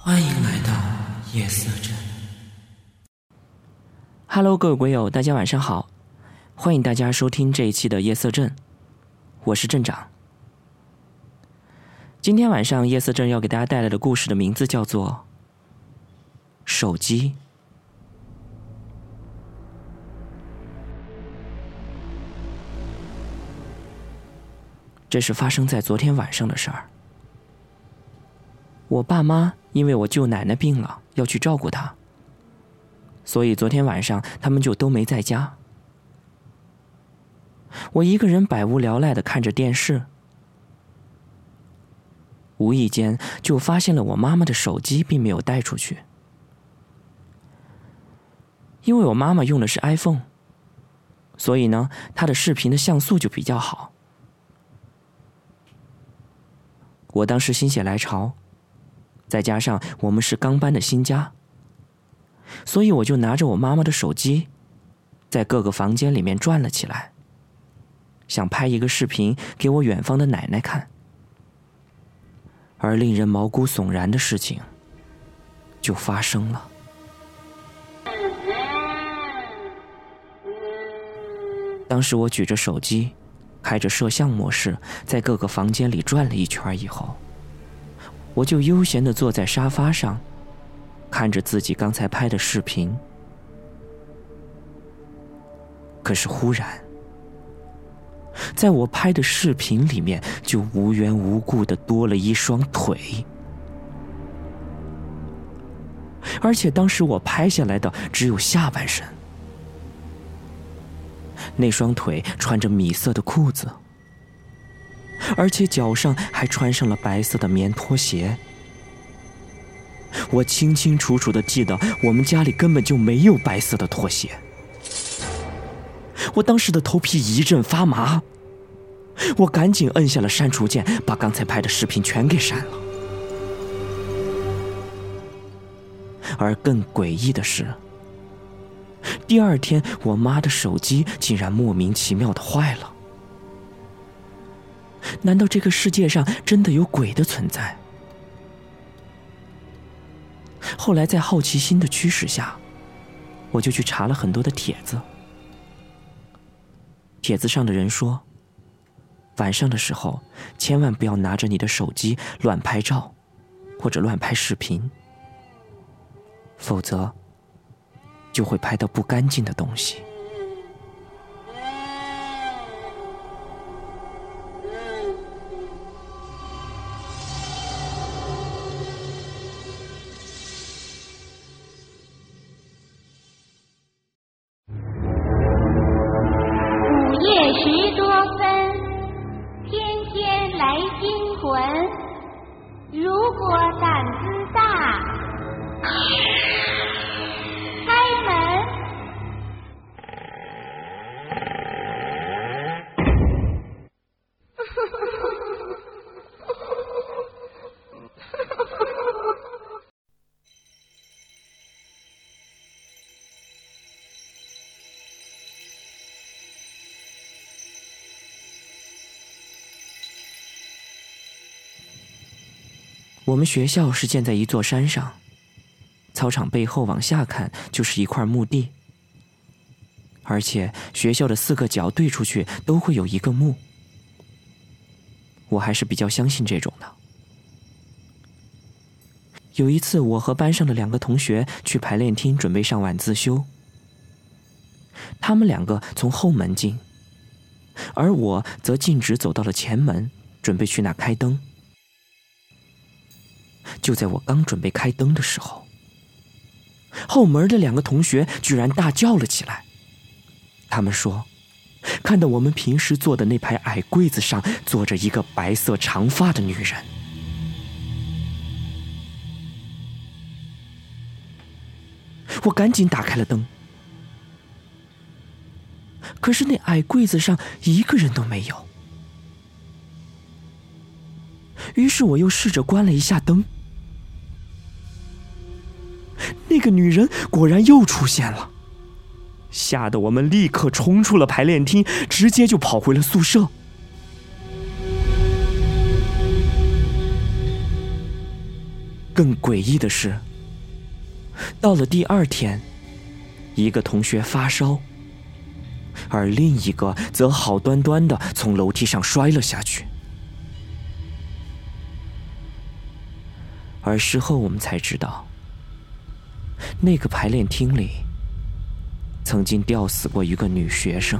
欢迎来到夜色镇。Hello，各位鬼友，大家晚上好！欢迎大家收听这一期的夜色镇，我是镇长。今天晚上夜色镇要给大家带来的故事的名字叫做《手机》。这是发生在昨天晚上的事儿。我爸妈因为我舅奶奶病了，要去照顾她，所以昨天晚上他们就都没在家。我一个人百无聊赖的看着电视，无意间就发现了我妈妈的手机并没有带出去，因为我妈妈用的是 iPhone，所以呢，她的视频的像素就比较好。我当时心血来潮，再加上我们是刚搬的新家，所以我就拿着我妈妈的手机，在各个房间里面转了起来，想拍一个视频给我远方的奶奶看。而令人毛骨悚然的事情就发生了。当时我举着手机。开着摄像模式，在各个房间里转了一圈以后，我就悠闲的坐在沙发上，看着自己刚才拍的视频。可是忽然，在我拍的视频里面，就无缘无故的多了一双腿，而且当时我拍下来的只有下半身。那双腿穿着米色的裤子，而且脚上还穿上了白色的棉拖鞋。我清清楚楚的记得，我们家里根本就没有白色的拖鞋。我当时的头皮一阵发麻，我赶紧摁下了删除键，把刚才拍的视频全给删了。而更诡异的是。第二天，我妈的手机竟然莫名其妙的坏了。难道这个世界上真的有鬼的存在？后来在好奇心的驱使下，我就去查了很多的帖子。帖子上的人说，晚上的时候千万不要拿着你的手机乱拍照，或者乱拍视频，否则。就会拍到不干净的东西。他胆子大。我们学校是建在一座山上，操场背后往下看就是一块墓地，而且学校的四个角对出去都会有一个墓。我还是比较相信这种的。有一次，我和班上的两个同学去排练厅准备上晚自修，他们两个从后门进，而我则径直走到了前门，准备去那开灯。就在我刚准备开灯的时候，后门的两个同学居然大叫了起来。他们说，看到我们平时坐的那排矮柜子上坐着一个白色长发的女人。我赶紧打开了灯，可是那矮柜子上一个人都没有。于是我又试着关了一下灯。那个女人果然又出现了，吓得我们立刻冲出了排练厅，直接就跑回了宿舍。更诡异的是，到了第二天，一个同学发烧，而另一个则好端端的从楼梯上摔了下去。而事后我们才知道，那个排练厅里曾经吊死过一个女学生。